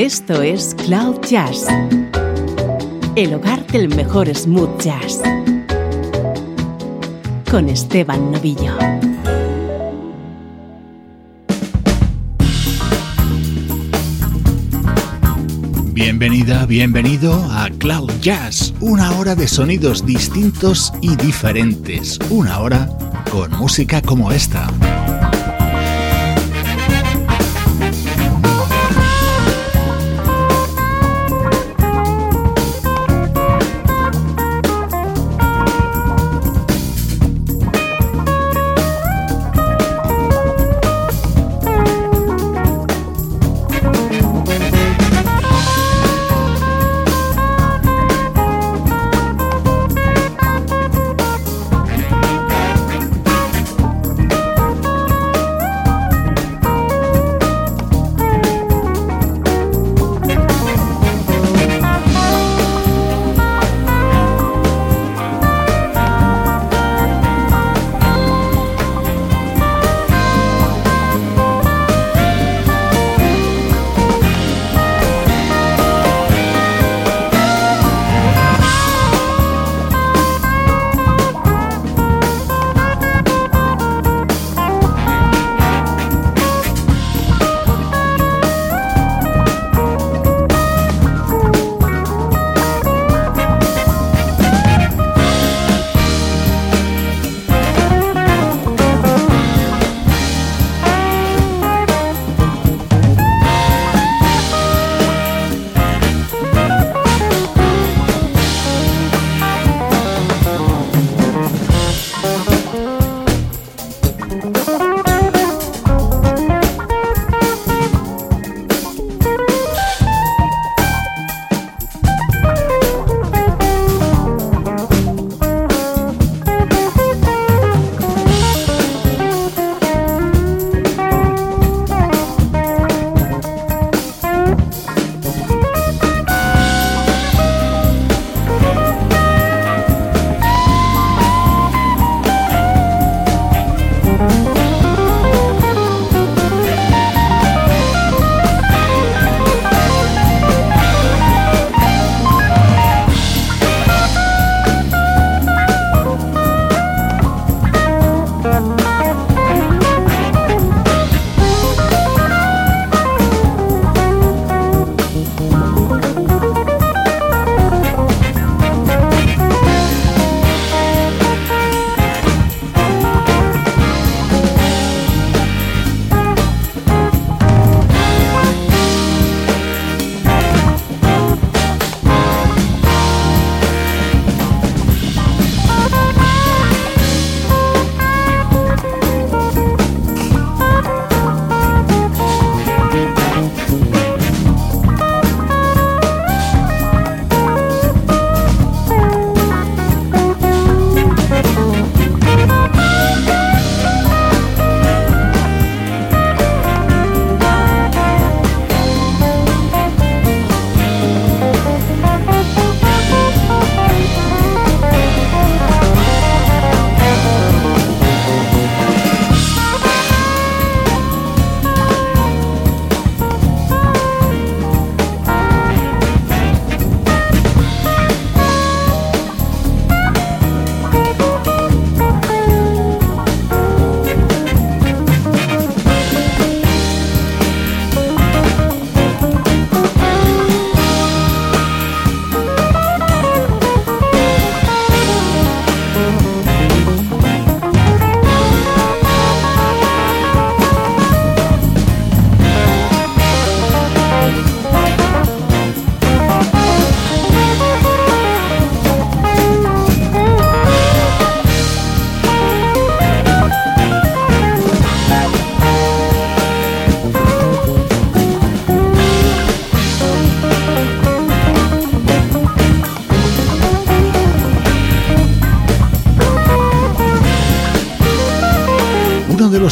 Esto es Cloud Jazz, el hogar del mejor smooth jazz, con Esteban Novillo. Bienvenida, bienvenido a Cloud Jazz, una hora de sonidos distintos y diferentes, una hora con música como esta.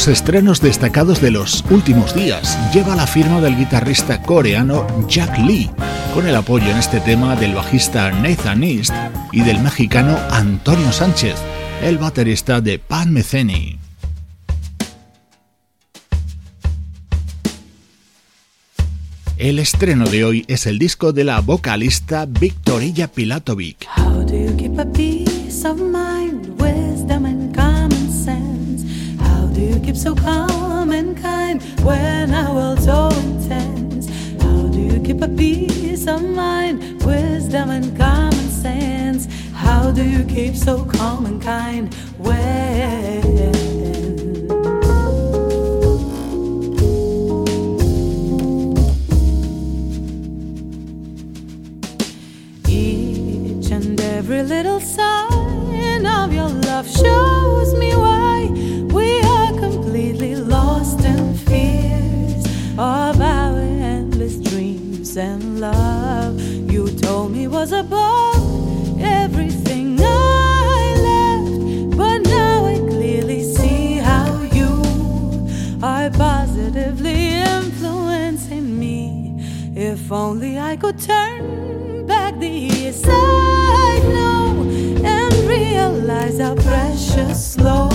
Estrenos destacados de los últimos días lleva la firma del guitarrista coreano Jack Lee, con el apoyo en este tema del bajista Nathan East y del mexicano Antonio Sánchez, el baterista de Pan Metheny. El estreno de hoy es el disco de la vocalista Victoria Pilatovic. Keep so calm and kind when our world's so intense? How do you keep a peace of mind, wisdom and common sense? How do you keep so calm and kind when? Each and every little sign of your love shows If only I could turn back the years and realize how precious slow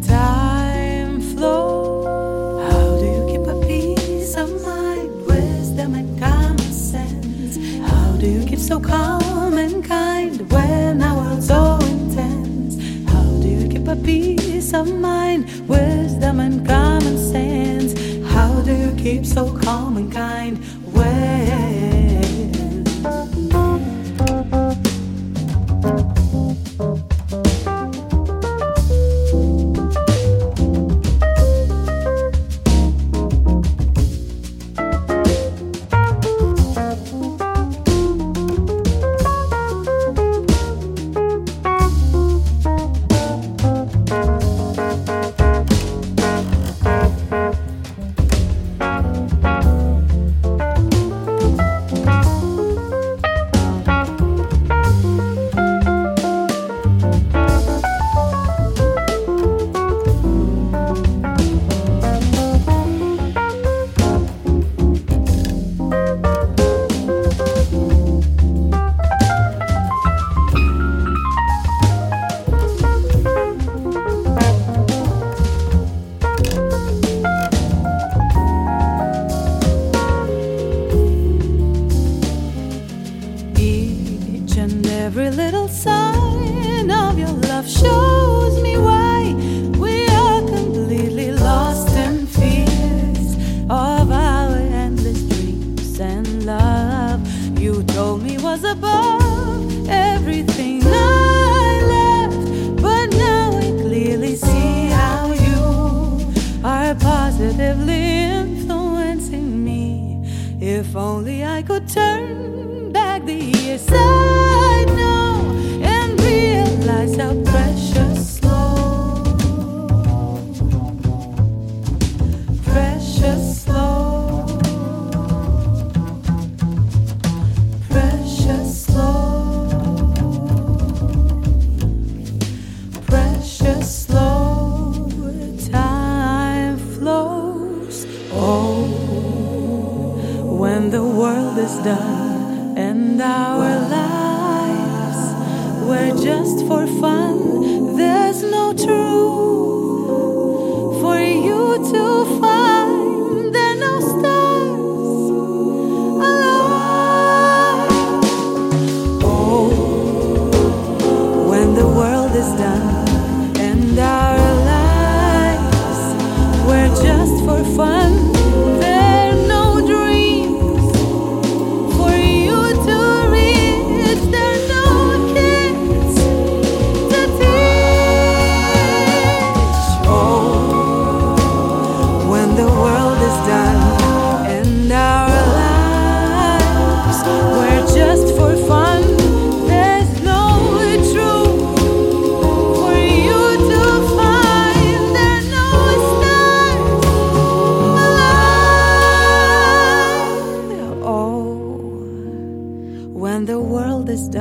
time flows. How do you keep a peace of mind, wisdom and common sense? How do you keep so calm and kind when our world's so intense? How do you keep a peace of mind, wisdom and common sense? How do you keep so calm and kind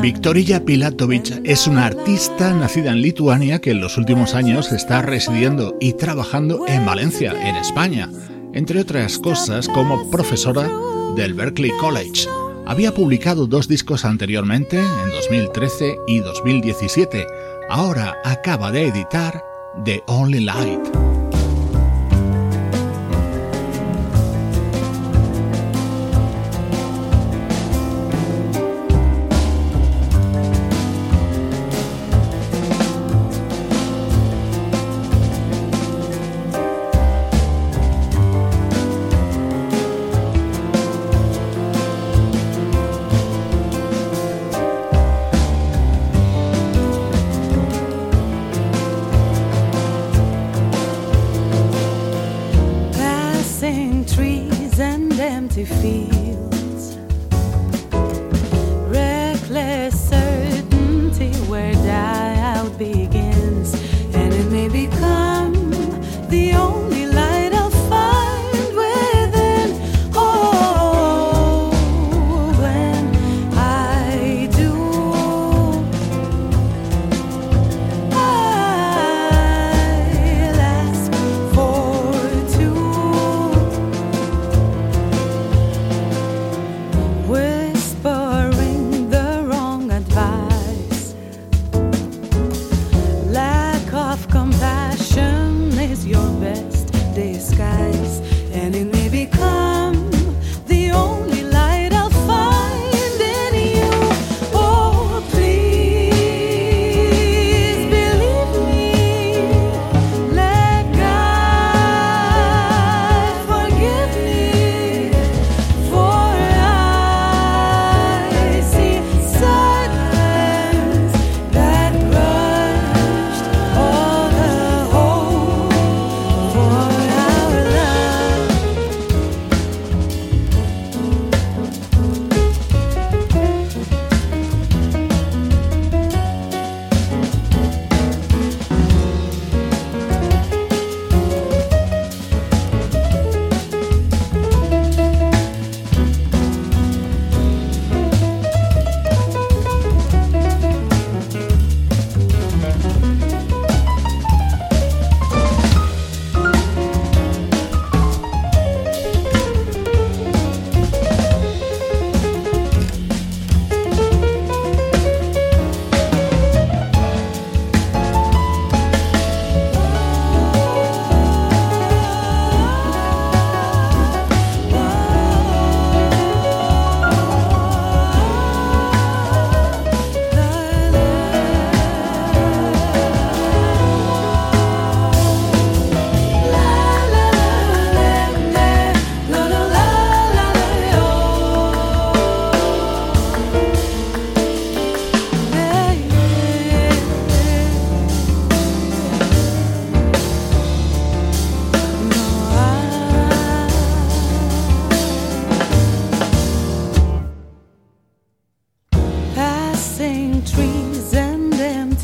Victoria Pilatovic es una artista nacida en Lituania que en los últimos años está residiendo y trabajando en Valencia, en España, entre otras cosas como profesora del Berkeley College. Había publicado dos discos anteriormente, en 2013 y 2017. Ahora acaba de editar The Only Light. And it may become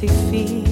empty feet.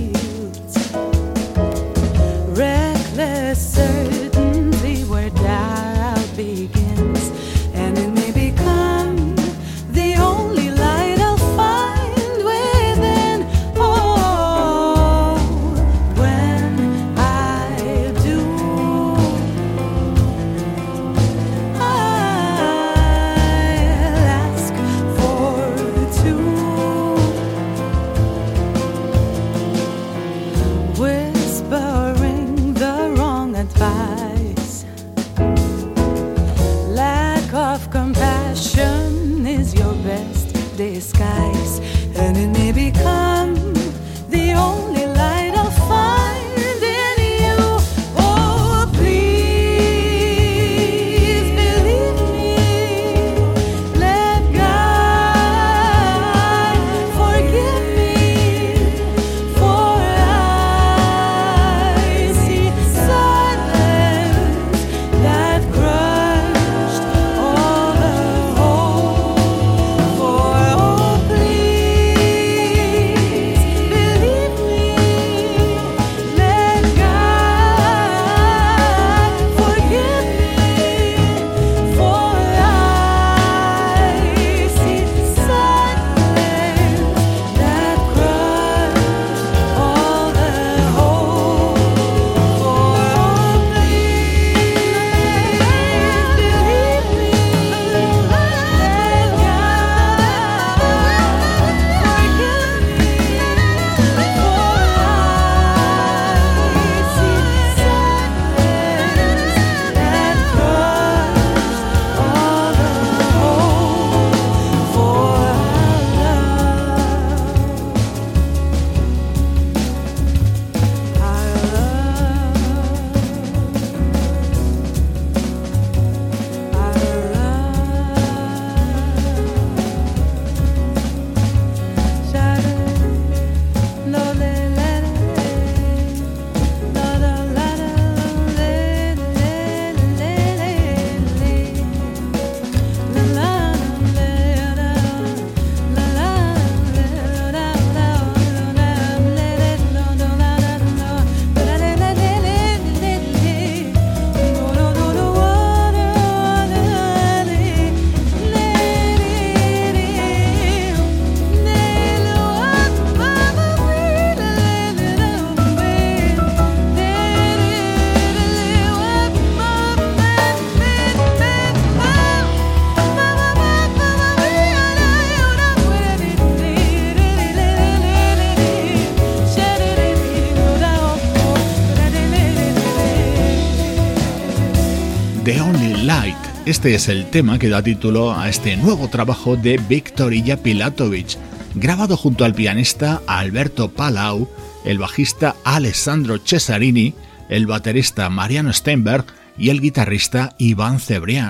Este es el tema que da título a este nuevo trabajo de Victoria Pilatovic, grabado junto al pianista Alberto Palau, el bajista Alessandro Cesarini, el baterista Mariano Steinberg y el guitarrista Iván Cebrián.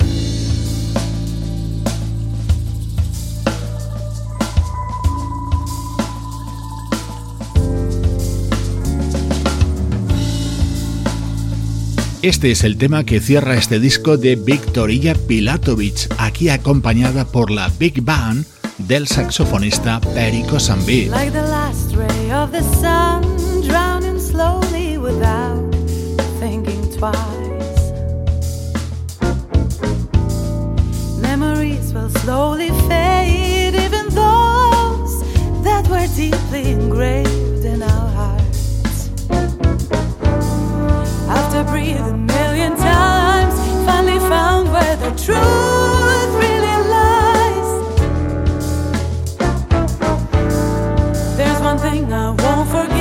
Este es el tema que cierra este disco de Victoria Pilatovic, aquí acompañada por la Big Band del saxofonista Perico Sambi. Like the last ray of the sun, drowning slowly without thinking twice. Memories will slowly fade, even those that were deeply engraved After breathing a million times, finally found where the truth really lies. There's one thing I won't forget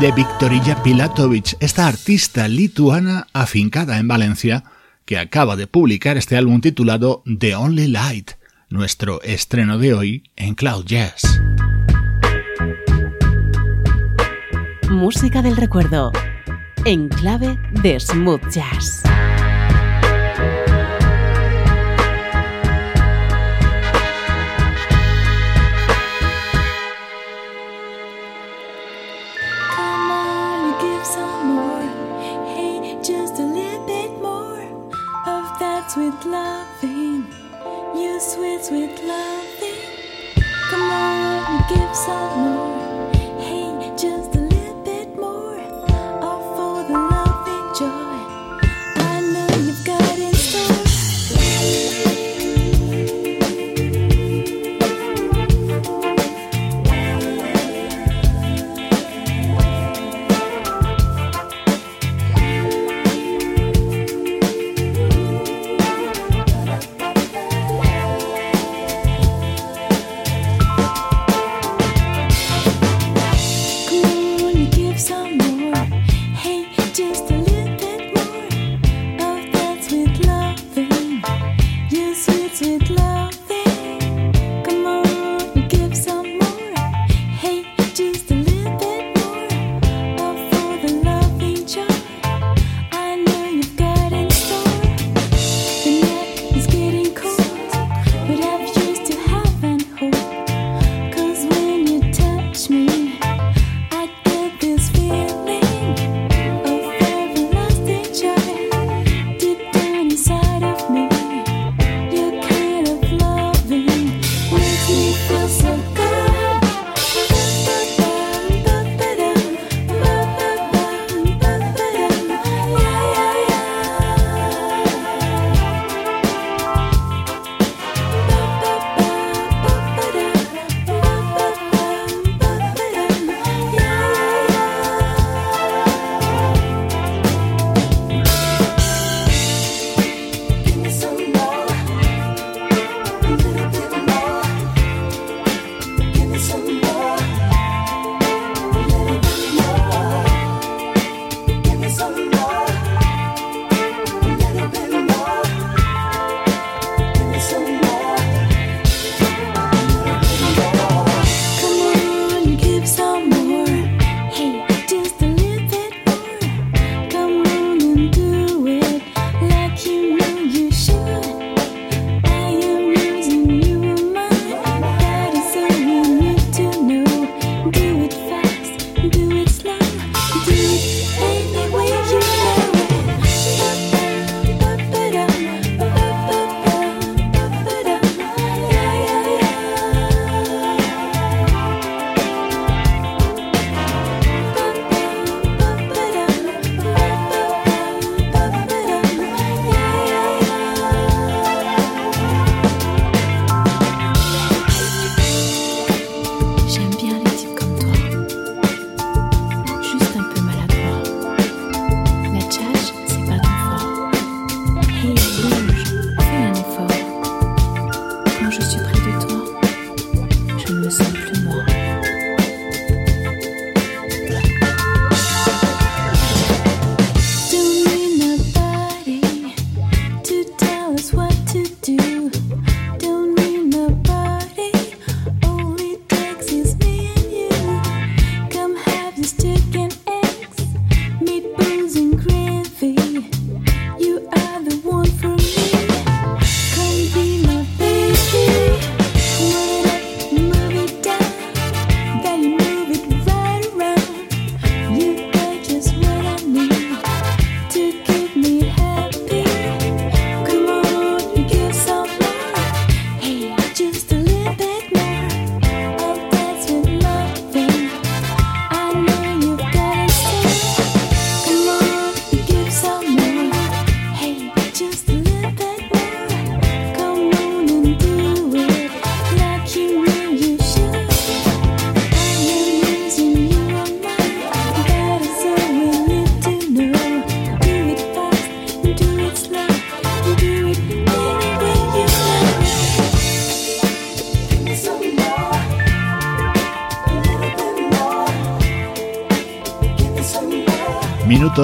de Victorilla Pilatovic, esta artista lituana afincada en Valencia, que acaba de publicar este álbum titulado The Only Light, nuestro estreno de hoy en Cloud Jazz. Música del recuerdo, en clave de smooth jazz. sweet, sweet loving. You sweet, sweet loving. Come on, give some more.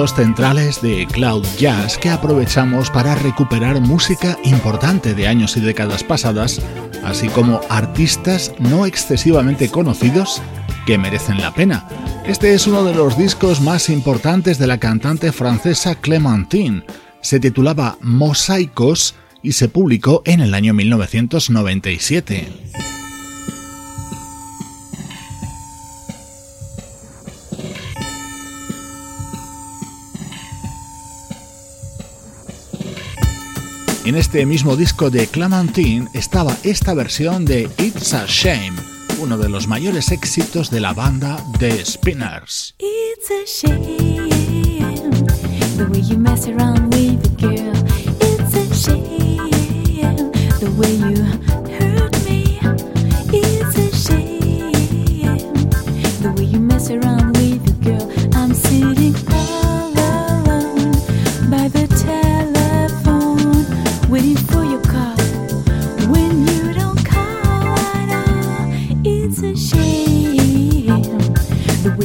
Minutos centrales de Cloud Jazz que aprovechamos para recuperar música importante de años y décadas pasadas, así como artistas no excesivamente conocidos que merecen la pena. Este es uno de los discos más importantes de la cantante francesa Clementine. Se titulaba Mosaicos y se publicó en el año 1997. En este mismo disco de Clementine estaba esta versión de It's a Shame, uno de los mayores éxitos de la banda The Spinners.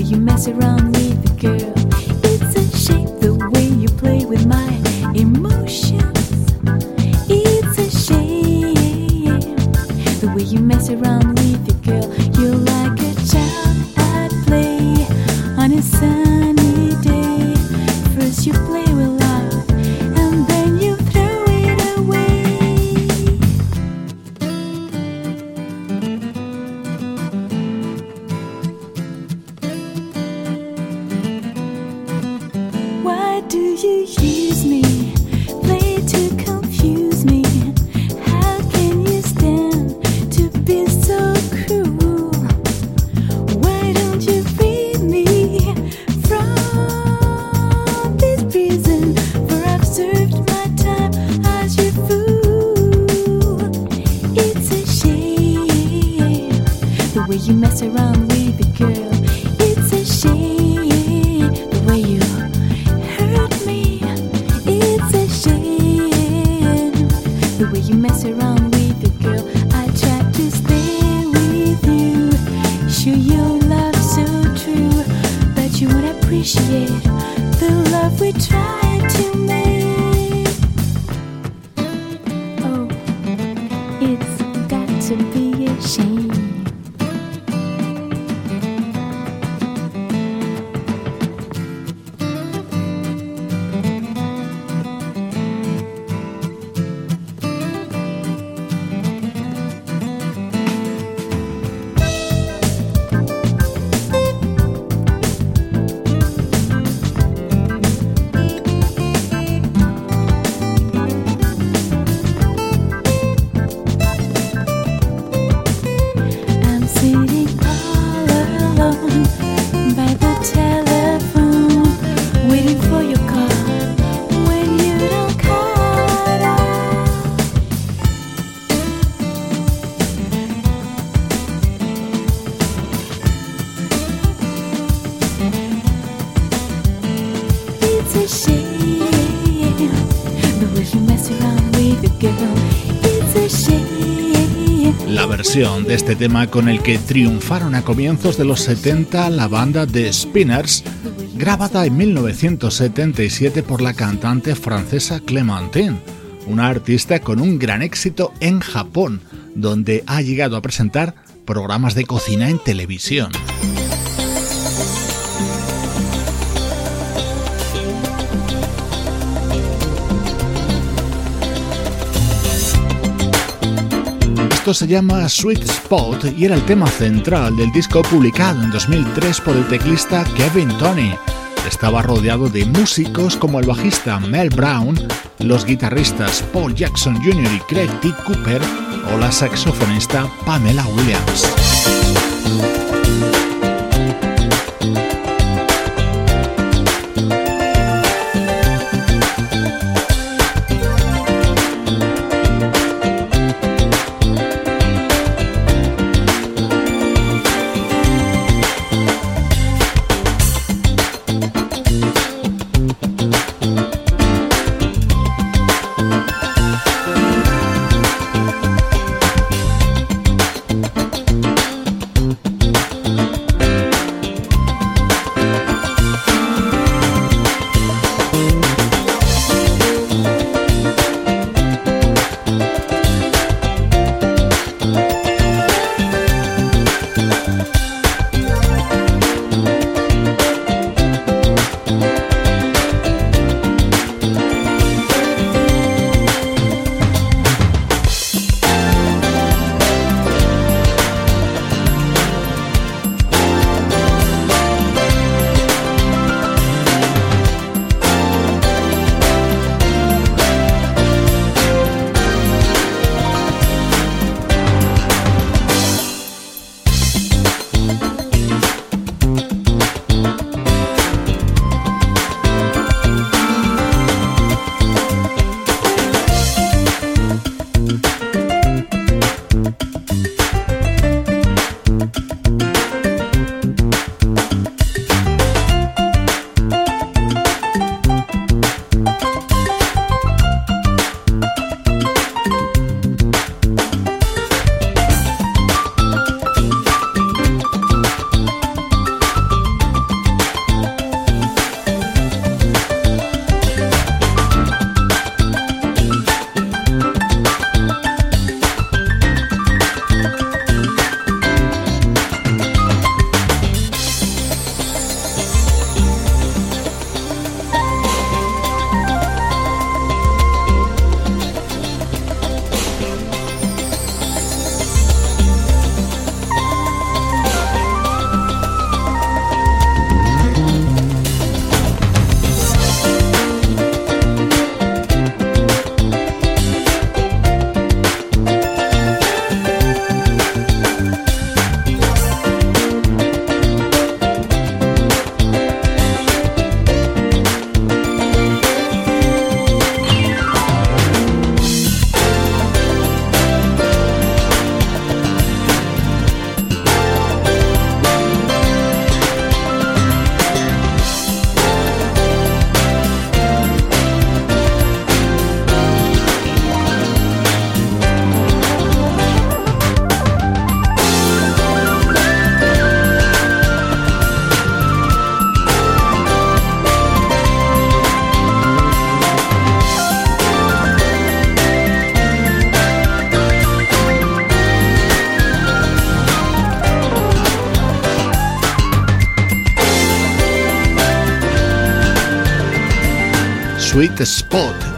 You mess around with de este tema con el que triunfaron a comienzos de los 70 la banda The Spinners, grabada en 1977 por la cantante francesa Clementine, una artista con un gran éxito en Japón, donde ha llegado a presentar programas de cocina en televisión. Esto se llama Sweet Spot y era el tema central del disco publicado en 2003 por el teclista Kevin Tony. Estaba rodeado de músicos como el bajista Mel Brown, los guitarristas Paul Jackson Jr. y Craig T. Cooper o la saxofonista Pamela Williams.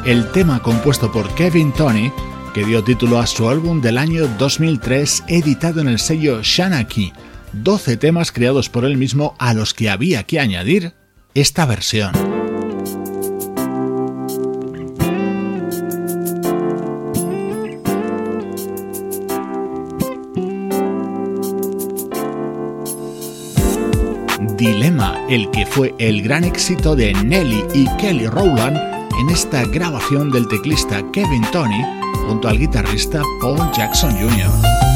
El tema compuesto por Kevin Tony que dio título a su álbum del año 2003 editado en el sello Shanaki. 12 temas creados por él mismo a los que había que añadir esta versión. Dilema, el que fue el gran éxito de Nelly y Kelly Rowland en esta grabación del teclista Kevin Tony junto al guitarrista Paul Jackson Jr.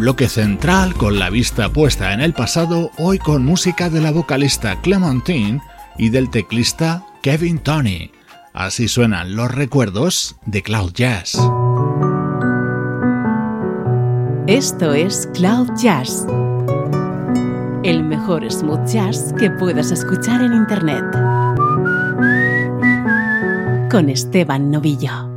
bloque central con la vista puesta en el pasado, hoy con música de la vocalista Clementine y del teclista Kevin Tony. Así suenan los recuerdos de Cloud Jazz. Esto es Cloud Jazz, el mejor smooth jazz que puedas escuchar en Internet. Con Esteban Novillo.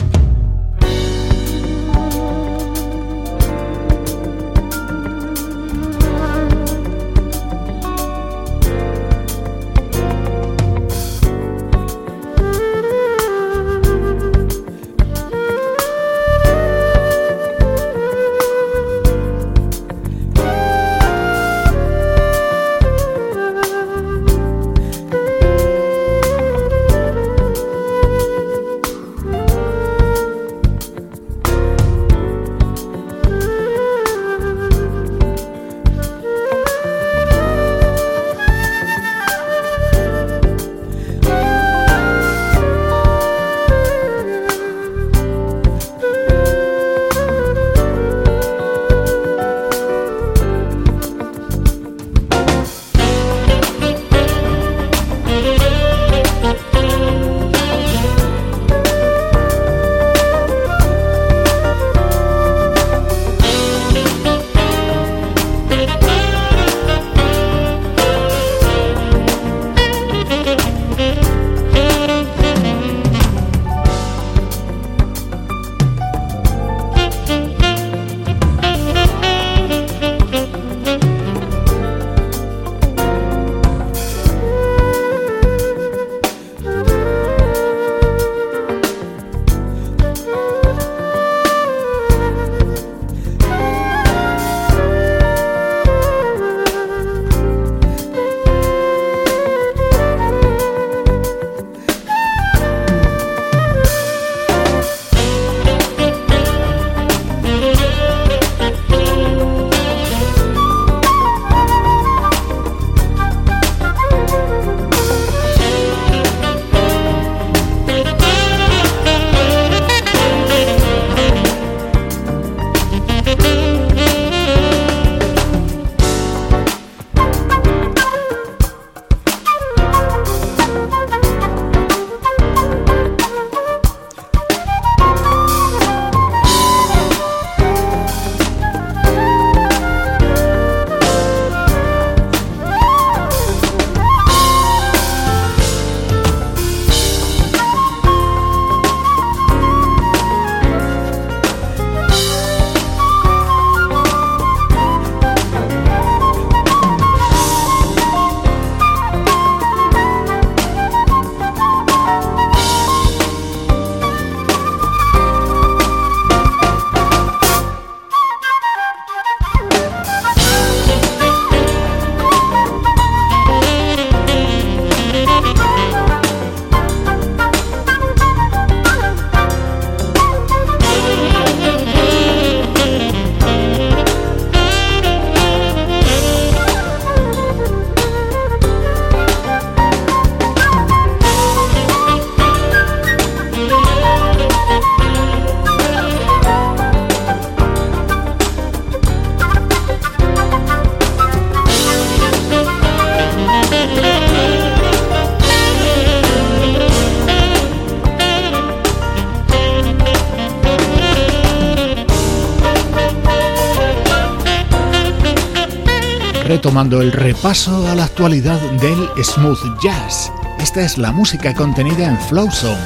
Tomando el repaso a la actualidad del smooth jazz. Esta es la música contenida en Flow Zone,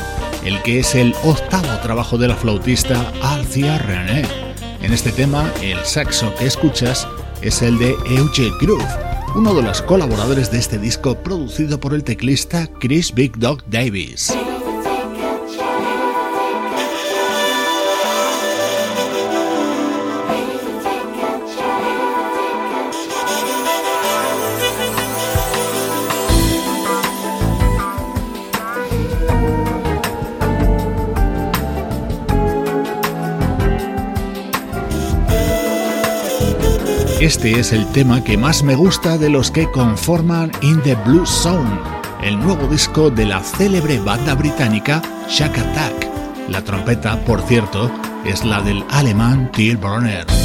el que es el octavo trabajo de la flautista Alcia René. En este tema, el saxo que escuchas es el de Euge Groove, uno de los colaboradores de este disco producido por el teclista Chris Big Dog Davis. Este es el tema que más me gusta de los que conforman In the Blue Zone, el nuevo disco de la célebre banda británica Shack Attack. La trompeta, por cierto, es la del alemán Till Brunner.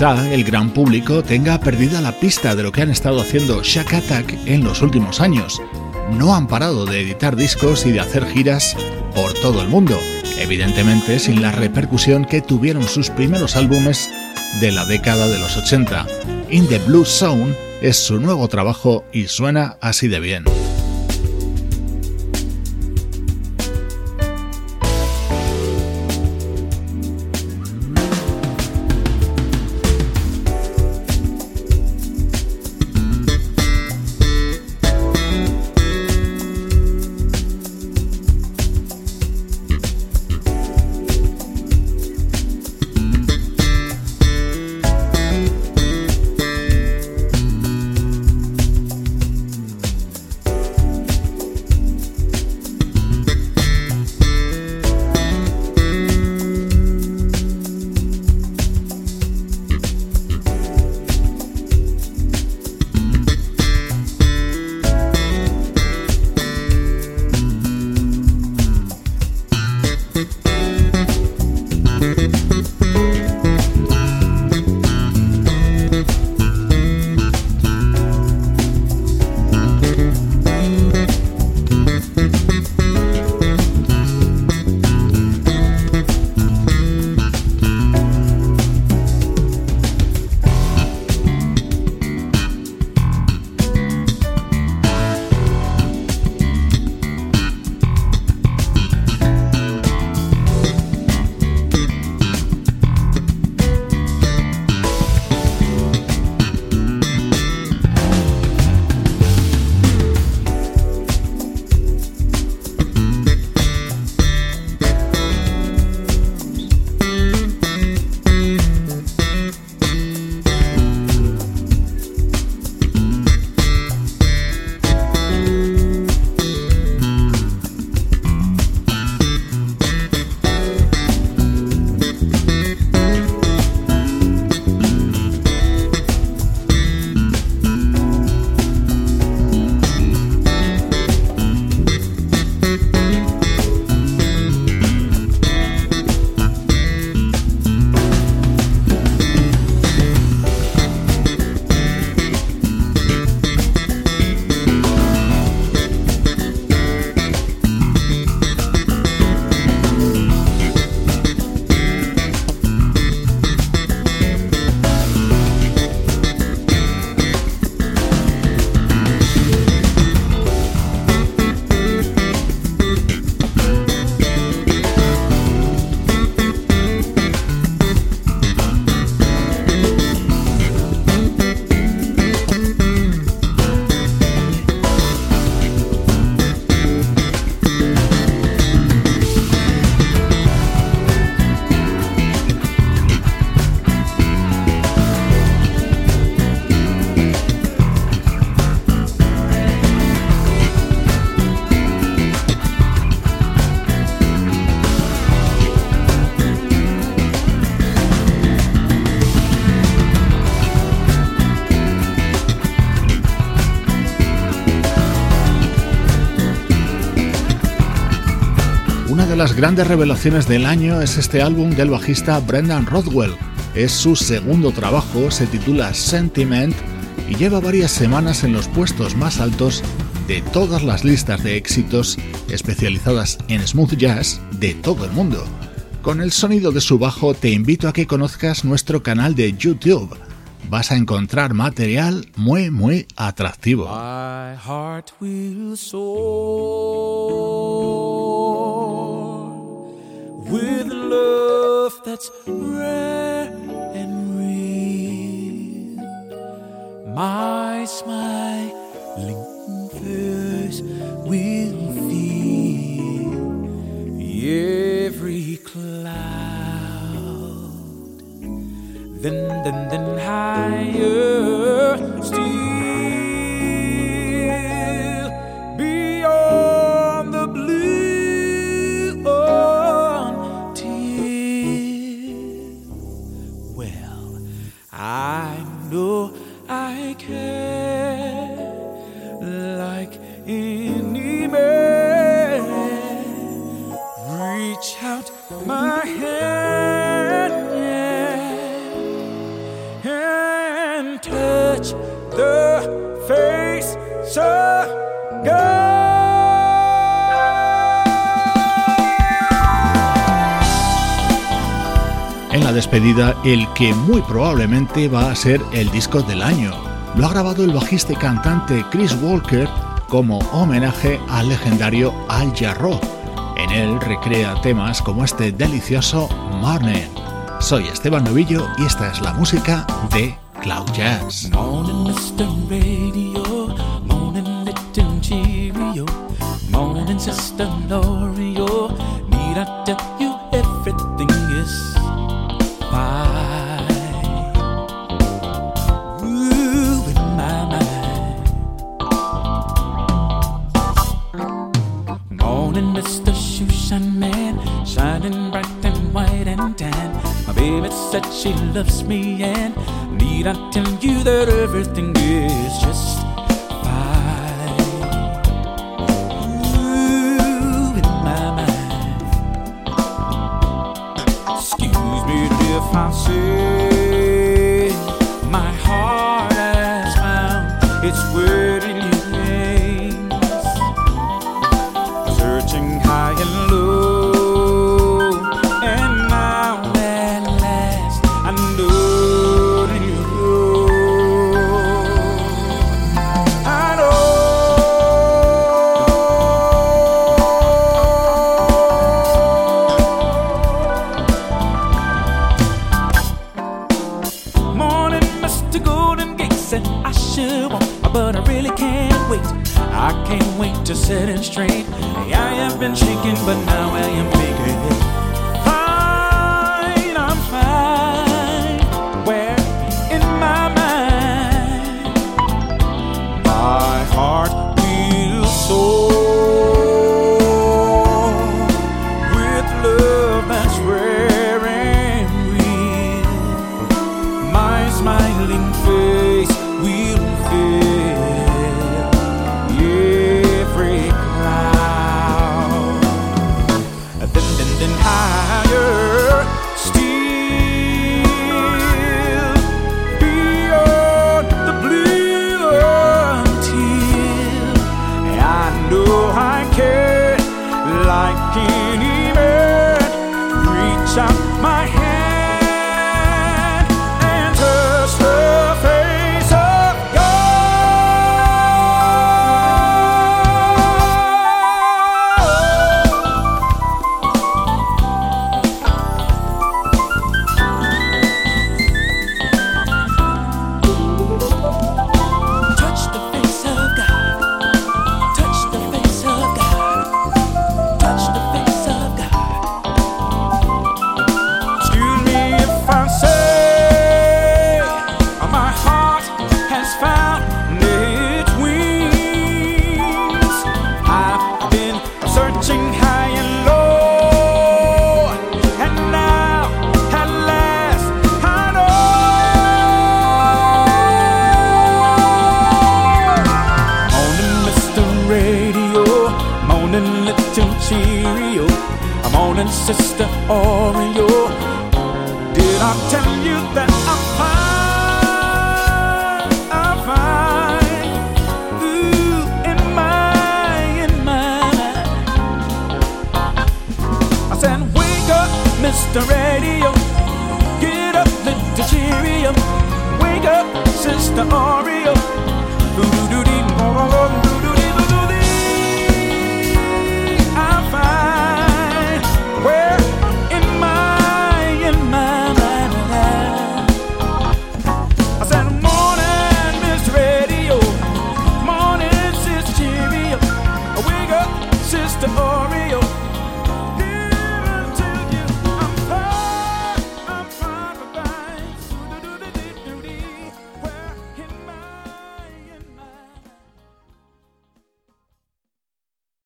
Quizá el gran público tenga perdida la pista de lo que han estado haciendo Shack Attack en los últimos años. No han parado de editar discos y de hacer giras por todo el mundo, evidentemente sin la repercusión que tuvieron sus primeros álbumes de la década de los 80. In the Blue Zone es su nuevo trabajo y suena así de bien. Las grandes revelaciones del año es este álbum del bajista Brendan Rothwell. Es su segundo trabajo, se titula Sentiment y lleva varias semanas en los puestos más altos de todas las listas de éxitos especializadas en smooth jazz de todo el mundo. Con el sonido de su bajo te invito a que conozcas nuestro canal de YouTube. Vas a encontrar material muy muy atractivo. With love that's rare and real. My smiling face will feel every cloud. Then, then, then higher la despedida el que muy probablemente va a ser el disco del año. Lo ha grabado el bajista y cantante Chris Walker como homenaje al legendario Al Jarro. En él recrea temas como este delicioso Morning. Soy Esteban Novillo y esta es la música de Cloud Jazz. baby, it's the shoe shine man, shining bright and white and tan. My baby said she loves me, and need I tell you that everything is just fine? Ooh, in my mind. Excuse me if I say.